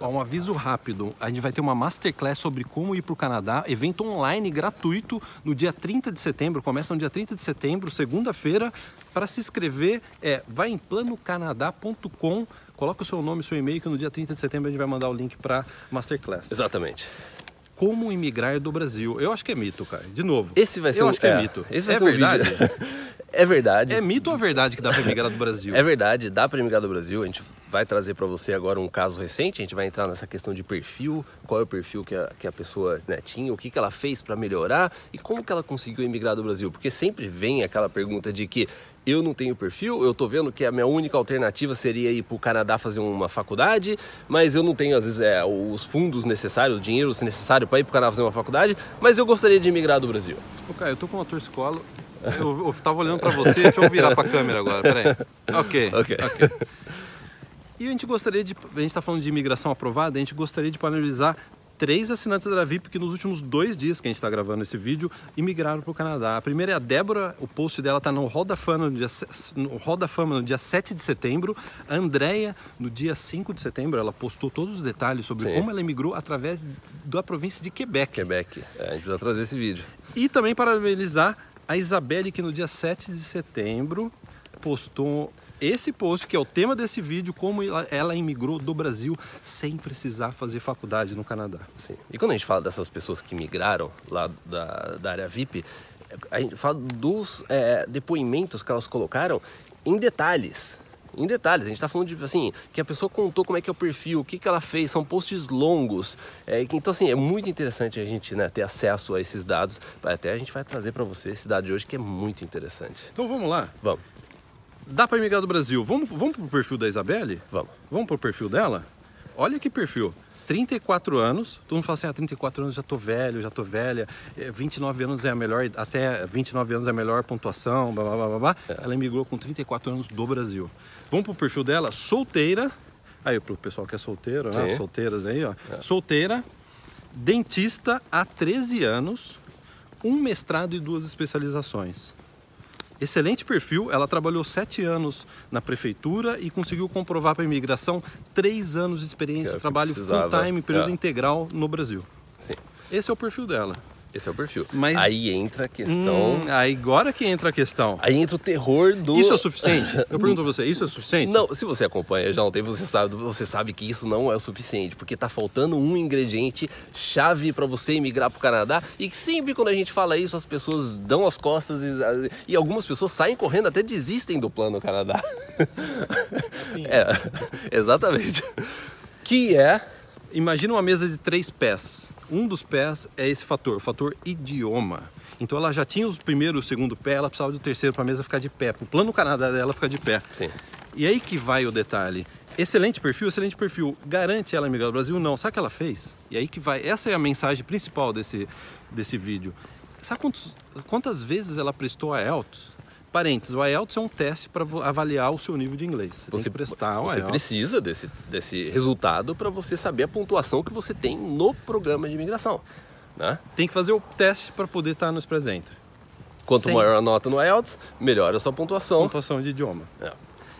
Um aviso rápido: a gente vai ter uma masterclass sobre como ir para o Canadá, evento online gratuito no dia 30 de setembro. Começa no dia 30 de setembro, segunda-feira. Para se inscrever, é vai em planocanadá.com, coloca o seu nome e seu e-mail, que no dia 30 de setembro a gente vai mandar o link para masterclass. Exatamente. Como imigrar do Brasil? Eu acho que é mito, cara. De novo. Esse vai ser Eu um, acho que é, mito. Esse vai é ser um verdade? vídeo- é verdade. É mito ou é verdade que dá para imigrar do Brasil? É verdade, dá para emigrar do Brasil. A gente vai trazer para você agora um caso recente. A gente vai entrar nessa questão de perfil, qual é o perfil que a, que a pessoa né, tinha, o que, que ela fez para melhorar e como que ela conseguiu emigrar do Brasil. Porque sempre vem aquela pergunta de que eu não tenho perfil, eu tô vendo que a minha única alternativa seria ir para o Canadá fazer uma faculdade, mas eu não tenho, às vezes, é, os fundos necessários, o dinheiro necessário para ir para o Canadá fazer uma faculdade, mas eu gostaria de emigrar do Brasil. Caio, eu tô com uma torcicolo. Eu, eu tava olhando para você, deixa eu virar para a câmera agora, peraí. Ok. Ok. E a gente gostaria de. A gente está falando de imigração aprovada, a gente gostaria de parabenizar três assinantes da VIP que nos últimos dois dias que a gente está gravando esse vídeo imigraram para o Canadá. A primeira é a Débora, o post dela está no Hall da Fama no dia, no Hall da Fama no dia 7 de setembro. A Andrea, no dia 5 de setembro, ela postou todos os detalhes sobre Sim. como ela imigrou através da província de Quebec. Quebec, é, a gente precisa trazer esse vídeo. E também parabenizar a Isabelle, que no dia 7 de setembro postou esse post, que é o tema desse vídeo, como ela, ela imigrou do Brasil sem precisar fazer faculdade no Canadá. Sim. E quando a gente fala dessas pessoas que migraram lá da, da área VIP, a gente fala dos é, depoimentos que elas colocaram em detalhes. Em detalhes, a gente está falando de assim, que a pessoa contou como é que é o perfil, o que, que ela fez, são posts longos. É, então, assim, é muito interessante a gente né, ter acesso a esses dados. Até a gente vai trazer para você esse dado de hoje que é muito interessante. Então vamos lá. Vamos, Dá para imigrar do Brasil. Vamos, vamos pro perfil da Isabelle? vamos. Vamos pro perfil dela? Olha que perfil. 34 anos, todo mundo fala assim, ah, 34 anos já tô velho, já tô velha, eh, 29 anos é a melhor, até 29 anos é a melhor pontuação, blá blá blá blá, blá. Ela imigrou com 34 anos do Brasil. Vamos pro perfil dela, solteira, aí pro pessoal que é solteiro, né? Solteiras aí, ó. Solteira, dentista há 13 anos, um mestrado e duas especializações. Excelente perfil, ela trabalhou sete anos na prefeitura e conseguiu comprovar para a imigração três anos de experiência, trabalho full-time, período é. integral no Brasil. Sim, Esse é o perfil dela. Esse é o perfil. Mas- Aí entra a questão. Hum, aí agora que entra a questão. Aí entra o terror do. Isso é suficiente? Eu pergunto a você, isso é suficiente? Não, se você acompanha já há um tempo, você sabe, você sabe que isso não é o suficiente, porque tá faltando um ingrediente chave para você emigrar pro Canadá e que sempre quando a gente fala isso, as pessoas dão as costas e, e algumas pessoas saem correndo, até desistem do plano Canadá. É, exatamente. Que é Imagina uma mesa de três pés. Um dos pés é esse fator, o fator idioma. Então ela já tinha o primeiro e o segundo pé, ela precisava do terceiro para a mesa ficar de pé. O plano Canadá dela ficar de pé. Sim. E aí que vai o detalhe. Excelente perfil, excelente perfil. Garante ela emigrar do Brasil? Não. Sabe o que ela fez? E aí que vai. Essa é a mensagem principal desse, desse vídeo. Sabe quantos- quantas vezes ela prestou a IELTS? Parênteses, o IELTS é um teste para avaliar o seu nível de inglês. Você, tem que prestar o você IELTS. precisa desse, desse resultado para você saber a pontuação que você tem no programa de imigração, né? Tem que fazer o teste para poder estar nos presentes. Quanto Sim. maior a nota no IELTS, melhor a sua pontuação. Pontuação de idioma. É,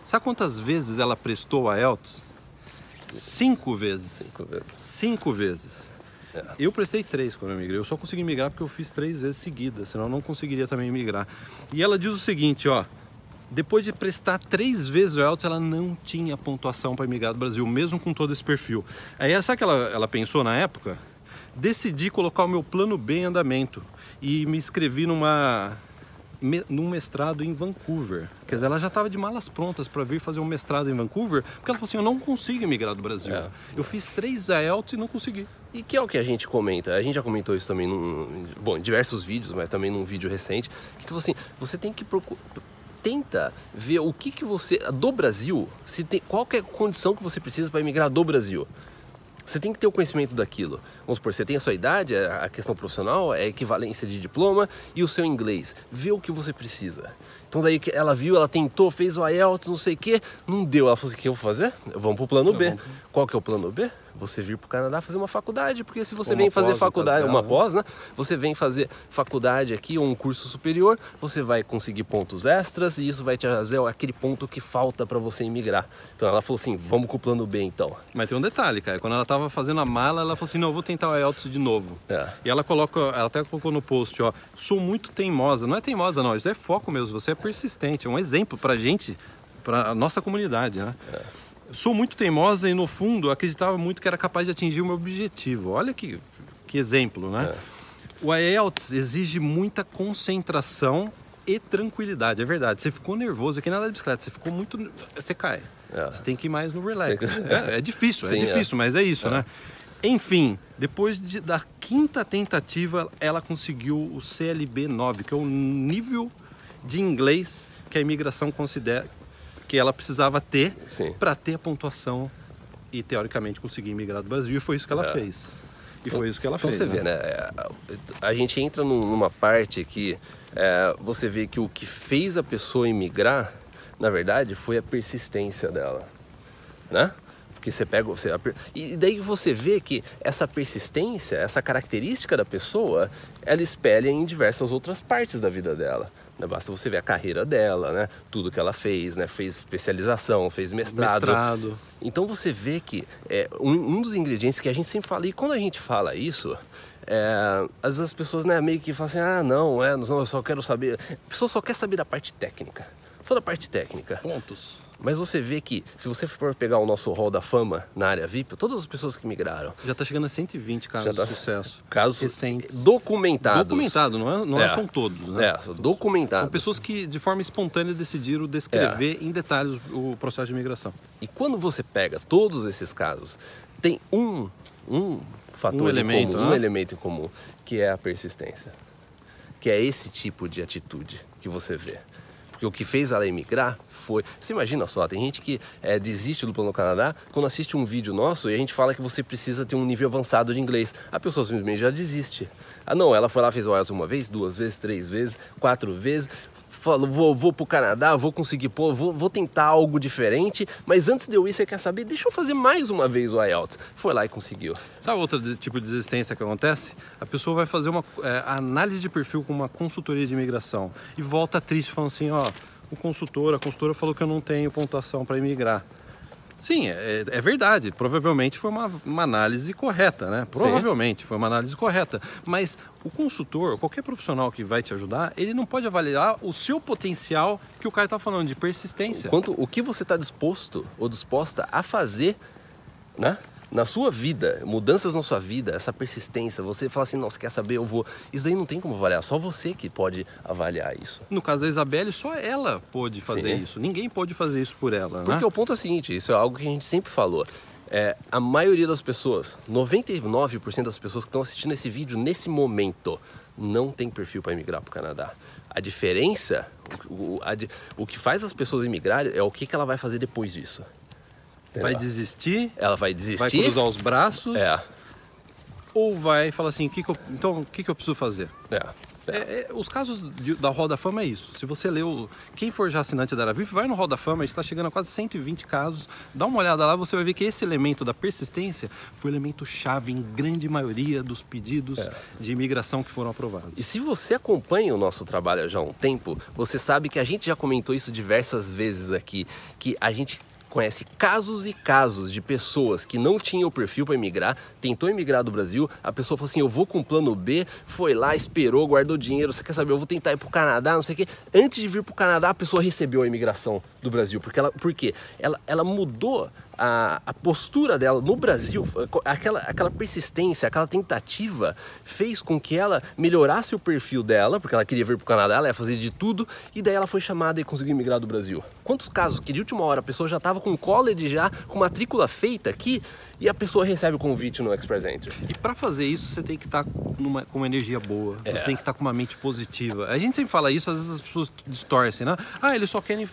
Sabe quantas vezes ela prestou a IELTS? Cinco vezes. cinco vezes. Cinco vezes. É. Eu prestei três quando eu migrei. Eu só consegui migrar porque eu fiz três vezes seguidas, senão eu não conseguiria também migrar. E ela diz o seguinte, ó. Depois de prestar três vezes o IELTS, ela não tinha pontuação para migrar do Brasil, mesmo com todo esse perfil. Aí sabe o que ela, ela pensou na época? Decidi colocar o meu plano B em andamento e me inscrevi numa me- num mestrado em Vancouver. Quer dizer, ela já estava de malas prontas para vir fazer um mestrado em Vancouver, porque ela falou assim: eu não consigo migrar do Brasil. É. Eu fiz três IELTS e não consegui. E que é o que a gente comenta. A gente já comentou isso também num, bom, em diversos vídeos, mas também num vídeo recente. Que tipo assim, você tem que procurar. Tenta ver o que, que você. Do Brasil, se tem, qual que é a condição que você precisa para emigrar do Brasil. Você tem que ter o conhecimento daquilo. Vamos supor, você tem a sua idade, a a questão profissional, a equivalência de diploma e o seu inglês. Vê o que você precisa. Então daí que ela viu, ela tentou, fez o IELTS, não sei o quê, não deu. Ela falou assim, o que eu vou fazer? Vamos pro plano B. vamos Qual que é o plano B? Você vir para o Canadá fazer uma faculdade, porque se você Uma vem fazer pós, faculdade, uma né? pós, né? Você vem fazer faculdade aqui ou um curso superior, você vai conseguir pontos extras e isso vai te trazer aquele ponto que falta para você imigrar. Então ela falou assim, vamos com o plano B então. Mas tem um detalhe, cara. Quando ela tava fazendo a mala, ela falou assim: não, eu vou tentar o IELTS de novo. É. E ela coloca, ela até colocou no post, ó, sou muito teimosa. Não é teimosa, não, isso é foco mesmo, você é persistente. É um exemplo pra gente, pra nossa comunidade, né? Sou muito teimosa e no fundo acreditava muito que era capaz de atingir o meu objetivo. Olha que, que exemplo, né? O IELTS exige muita concentração e tranquilidade, é verdade. Você ficou nervoso aqui na de bicicleta, você ficou muito. Você cai. É. Você tem que ir mais no relax. Que- É, é difícil, Sim, é é. difícil, mas é isso, né? Enfim, depois de- da quinta tentativa, ela conseguiu o CLB 9, que é o nível de inglês que a imigração considera que ela precisava ter para ter a pontuação e teoricamente conseguir imigrar do Brasil. E foi isso que ela É. fez. E foi isso que ela Então fez. você vê, né? é, A gente entra num- numa parte que é, você vê que o que fez a pessoa imigrar, na verdade, foi a persistência dela, né? Porque você pega, você, e daí você vê que essa persistência, essa característica da pessoa, ela espelha em diversas outras partes da vida dela. né? Basta você ver a carreira dela, né? Tudo que ela fez, né? Fez especialização, fez mestrado. Mestrado. Então você vê que é, um, um dos ingredientes que a gente sempre fala, e quando a gente fala isso, é, às vezes as pessoas né, meio que falam assim, ah não, é, não, eu só quero saber. A pessoa só quer saber da parte técnica. Só da parte técnica. Pontos. Mas você vê que, se você for pegar o nosso hall da fama na área VIP, todas as pessoas que migraram, Já está chegando a 120 casos tá. de sucesso. casos recentes. documentados. Documentado, não, é, não é. É. são todos, né? É, são documentados. São pessoas que de forma espontânea decidiram descrever em detalhes o processo de imigração. E quando você pega todos esses casos, tem um, um fator Um em elemento, comum, um né? elemento em comum, que é a persistência. Que é esse tipo de atitude que você vê. Porque o que fez ela emigrar foi. Você imagina só, tem gente que é, desiste do plano Canadá quando assiste um vídeo nosso e a gente fala que você precisa ter um nível avançado de inglês. A pessoa simplesmente já desiste. Ah, não, ela foi lá, fez o IELTS uma vez, duas vezes, três vezes, quatro vezes. Falou, vou, vou pro Canadá, vou conseguir pôr, vou, vou tentar algo diferente. Mas antes de eu ir, você quer saber? Deixa eu fazer mais uma vez o IELTS. Foi lá e conseguiu. Sabe outro tipo de desistência que acontece? A pessoa vai fazer uma é, análise de perfil com uma consultoria de imigração e volta triste falando assim, ó, o consultor, a consultora falou que eu não tenho pontuação para imigrar. Sim, é, é verdade. Provavelmente foi uma, uma análise correta, né? Provavelmente foi uma análise correta. Mas o consultor, qualquer profissional que vai te ajudar, ele não pode avaliar o seu potencial que o cara está falando de persistência. Quanto o que você está disposto ou disposta a fazer, né? Na sua vida, mudanças na sua vida, essa persistência, você fala assim, nossa, quer saber, eu vou. Isso daí não tem como avaliar, só você que pode avaliar isso. No caso da Isabelle, só ela pôde fazer Sim. isso. Ninguém pôde fazer isso por ela. Porque né? o ponto é o seguinte, isso é algo que a gente sempre falou. É, a maioria das pessoas, 99% das pessoas que estão assistindo esse vídeo nesse momento, não tem perfil para emigrar para o Canadá. A diferença, o, a o que faz as pessoas emigrarem é o que, que ela vai fazer depois disso. Vai desistir, Ela vai vai desistir. cruzar os braços, É, ou vai falar assim, que que eu- então o que, que eu preciso fazer? é. É, é, os casos de- da Roda Fama é isso. Se você leu, quem for já assinante da Arabif, vai no Roda Fama, a gente está chegando a quase 120 casos. Dá uma olhada lá, você vai ver que esse elemento da persistência foi o elemento chave em grande maioria dos pedidos É. de imigração que foram aprovados. E se você acompanha o nosso trabalho já há um tempo, você sabe que a gente já comentou isso diversas vezes aqui, que a gente conhece casos e casos de pessoas que não tinham o perfil para emigrar, tentou emigrar do Brasil, a pessoa falou assim, eu vou com plano B, foi lá, esperou, guardou dinheiro, você quer saber, eu vou tentar ir pro Canadá, não sei o quê. Antes de vir pro Canadá, a pessoa recebeu a imigração do Brasil, porque ela, por quê? Ela, ela mudou a, a postura dela no Brasil, aquela, aquela persistência, aquela tentativa fez com que ela melhorasse o perfil dela, porque ela queria vir para o Canadá, ela ia fazer de tudo, e daí ela foi chamada e conseguiu emigrar do Brasil. Quantos casos que de última hora a pessoa já estava com college já, com matrícula feita aqui, e a pessoa recebe o convite no Express Entry? E para fazer isso, você tem que estar numa, com uma energia boa, É. você tem que estar com uma mente positiva. A gente sempre fala isso, às vezes as pessoas distorcem, né? Ah, eles só querem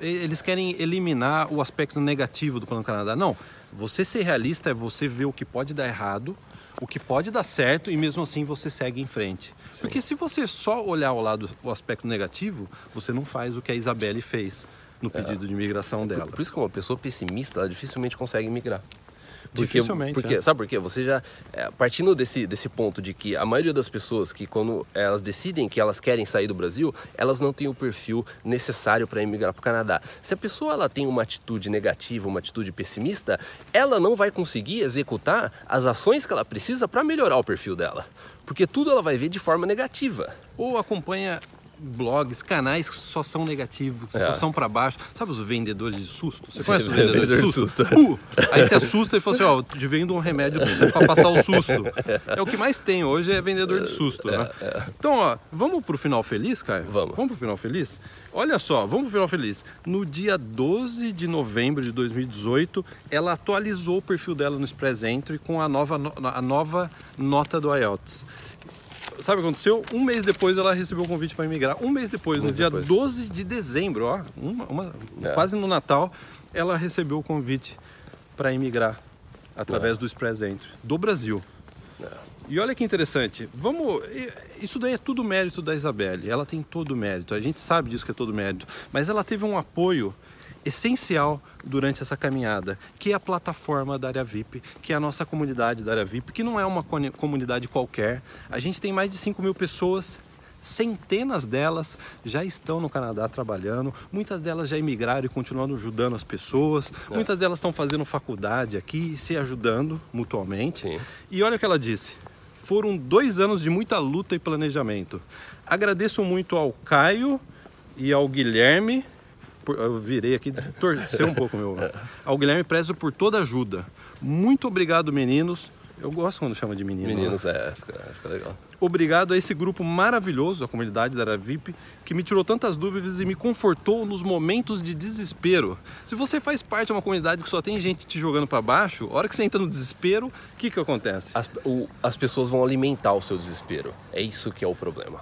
eles querem eliminar o aspecto negativo do Plano Canadá. Não, você ser realista é você ver o que pode dar errado, o que pode dar certo e mesmo assim você segue em frente. Sim. Porque se você só olhar ao lado o aspecto negativo, você não faz o que a Isabelle fez no pedido de imigração dela. Por isso que uma pessoa pessimista, dificilmente consegue migrar. Porque, Dificilmente, Porque, é. Sabe por quê? Você já, é, partindo desse, desse ponto de que a maioria das pessoas que quando elas decidem que elas querem sair do Brasil, elas não têm o perfil necessário para emigrar para o Canadá. Se a pessoa ela tem uma atitude negativa, uma atitude pessimista, ela não vai conseguir executar as ações que ela precisa para melhorar o perfil dela. Porque tudo ela vai ver de forma negativa. Ou acompanha blogs, canais que só são negativos, É. só são pra baixo. Sabe os vendedores de susto? Você Sim, conhece os vendedores vendedor de susto? susto. Uh! Aí você assusta e fala assim, ó, eu te vendo um remédio pra você pra passar o susto. É o que mais tem hoje, é vendedor de susto, né? Então, ó, vamos pro final feliz, Caio? Vamos. Vamos pro final feliz? Olha só, vamos pro final feliz. No dia 12 de novembro de 2018, ela atualizou o perfil dela no Express Entry com a nova, no- a nova nota do IELTS. Sabe o que aconteceu? Um mês depois ela recebeu o convite para emigrar. Um mês depois, Um no mês dia depois. 12 de dezembro, ó, uma- uma- É. quase no Natal, ela recebeu o convite para emigrar através É. do Express Entry do Brasil. E olha que interessante, vamos. Isso daí é tudo mérito da Isabelle. Ela tem todo o mérito. A gente sabe disso que é todo mérito. Mas ela teve um apoio essencial durante essa caminhada, que é a plataforma da área VIP, que é a nossa comunidade da área VIP, que não é uma comunidade qualquer. A gente tem mais de 5 mil pessoas. Centenas delas já estão no Canadá trabalhando, muitas delas já emigraram e continuando ajudando as pessoas, muitas delas estão fazendo faculdade aqui, se ajudando mutuamente. Sim. E olha o que ela disse. Foram dois anos de muita luta e planejamento. Agradeço muito ao Caio e ao Guilherme. Por- eu virei aqui, torceu um pouco meu. Ao Guilherme prezo por toda a ajuda. Muito obrigado, meninos. Eu gosto quando chama de menino. né? Meninos, é, fica, fica legal. Obrigado a esse grupo maravilhoso, a comunidade da Área VIP, que me tirou tantas dúvidas e me confortou nos momentos de desespero. Se você faz parte de uma comunidade que só tem gente te jogando para baixo, a hora que você entra no desespero, o que que acontece? As, o- as pessoas vão alimentar o seu desespero. É isso que é o problema.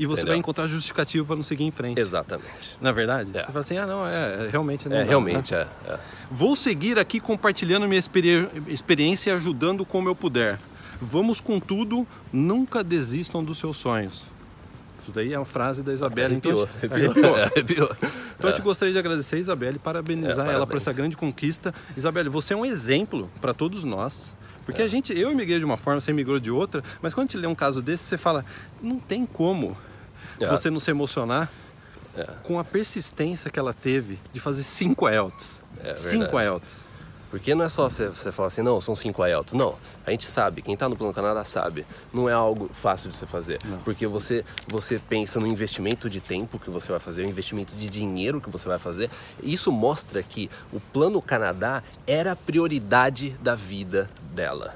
E você Entendeu? vai encontrar justificativo para não seguir em frente. Exatamente. Na verdade? É. Você fala assim, ah não, é, é, realmente não É, dá, realmente, né? é, é. Vou seguir aqui compartilhando minha experi- experiência e ajudando como eu puder. Vamos com tudo, nunca desistam dos seus sonhos. Isso daí é uma frase da Isabelle. Arrepiou, então, arrepiou. arrepiou. Arrepiou. Então eu te gostaria de agradecer, Isabelle, e parabenizar É, ela por essa grande conquista. Isabelle, você é um exemplo para todos nós. Porque a gente, eu migrei de uma forma, você migrou de outra, mas quando a gente lê um caso desse, você fala, não tem como É. você não se emocionar É. com a persistência que ela teve de fazer cinco IELTS. É cinco. IELTS. Porque não é só você, você falar assim, não, são cinco IELTS. Não, a gente sabe, quem está no Plano Canadá sabe. Não é algo fácil de você fazer. Porque você, você pensa no investimento de tempo que você vai fazer, o investimento de dinheiro que você vai fazer. Isso mostra que o Plano Canadá era a prioridade da vida dela.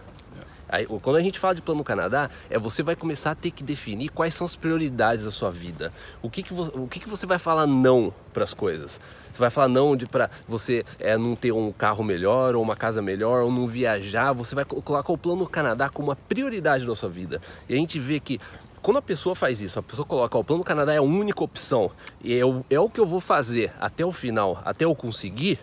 Aí, quando a gente fala de plano Canadá, é você vai começar a ter que definir quais são as prioridades da sua vida. O que, que, vo- o que, que você vai falar não para as coisas? Você vai falar não de para você é, não ter um carro melhor, ou uma casa melhor, ou não viajar. Você vai co- colocar o plano Canadá como uma prioridade da sua vida. E a gente vê que quando a pessoa faz isso, a pessoa coloca, o plano Canadá é a única opção, e é o, é o que eu vou fazer até o final, até eu conseguir,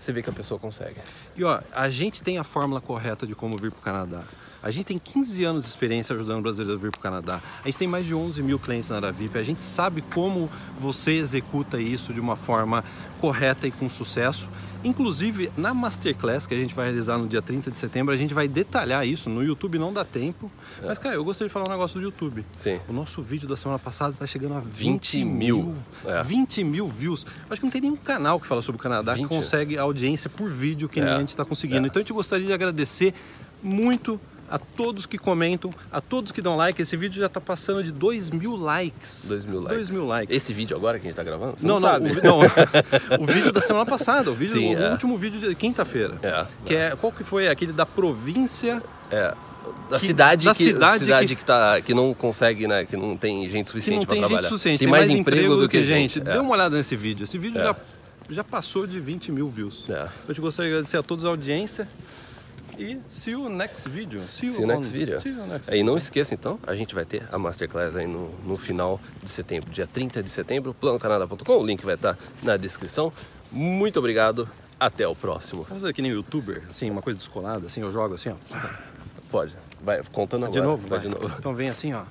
você vê que a pessoa consegue. E ó, a gente tem a fórmula correta de como vir para o Canadá. A gente tem 15 anos de experiência ajudando brasileiros a vir para o Canadá. A gente tem mais de 11 mil clientes na área VIP. A gente sabe como você executa isso de uma forma correta e com sucesso. Inclusive, na Masterclass que a gente vai realizar no dia 30 de setembro, a gente vai detalhar isso. No YouTube não dá tempo. Mas, cara, eu gostaria de falar um negócio do YouTube. Sim. O nosso vídeo da semana passada está chegando a 20, 20 mil. É. 20 mil views. Acho que não tem nenhum canal que fala sobre o Canadá 20? que consegue audiência por vídeo que nem É. a gente está conseguindo. É. Então a gente gostaria de agradecer muito a todos que comentam, a todos que dão like. Esse vídeo já está passando de 2 mil likes. 2 mil likes. 2 mil likes. Esse vídeo agora que a gente tá gravando? Você não, não, sabe. O, não, o vídeo da semana passada, o, vídeo, Sim, o é. último vídeo de quinta-feira. É, Que é, qual que foi? Aquele da província. É. Da Que- cidade, da que, cidade cidade que- que... tá, que não consegue, né? Que não tem gente suficiente tem gente trabalhar. suficiente, tem, mais, emprego do que, gente. É. Dê uma olhada nesse vídeo. Esse vídeo É. já, já passou de 20 mil views. É. Eu te gostaria de agradecer a todos a audiência. E see you next video. See you, See you next on- video. See you next E não esqueça então, a gente vai ter a Masterclass aí no, no final de setembro, dia 30 de setembro, planocanada.com, o link vai estar na descrição. Muito obrigado, até o próximo. Vamos fazer que nem youtuber, assim, uma coisa descolada, assim, eu jogo assim, ó. Pode, vai contando agora. De novo, vai vai. de novo. Então vem assim, ó.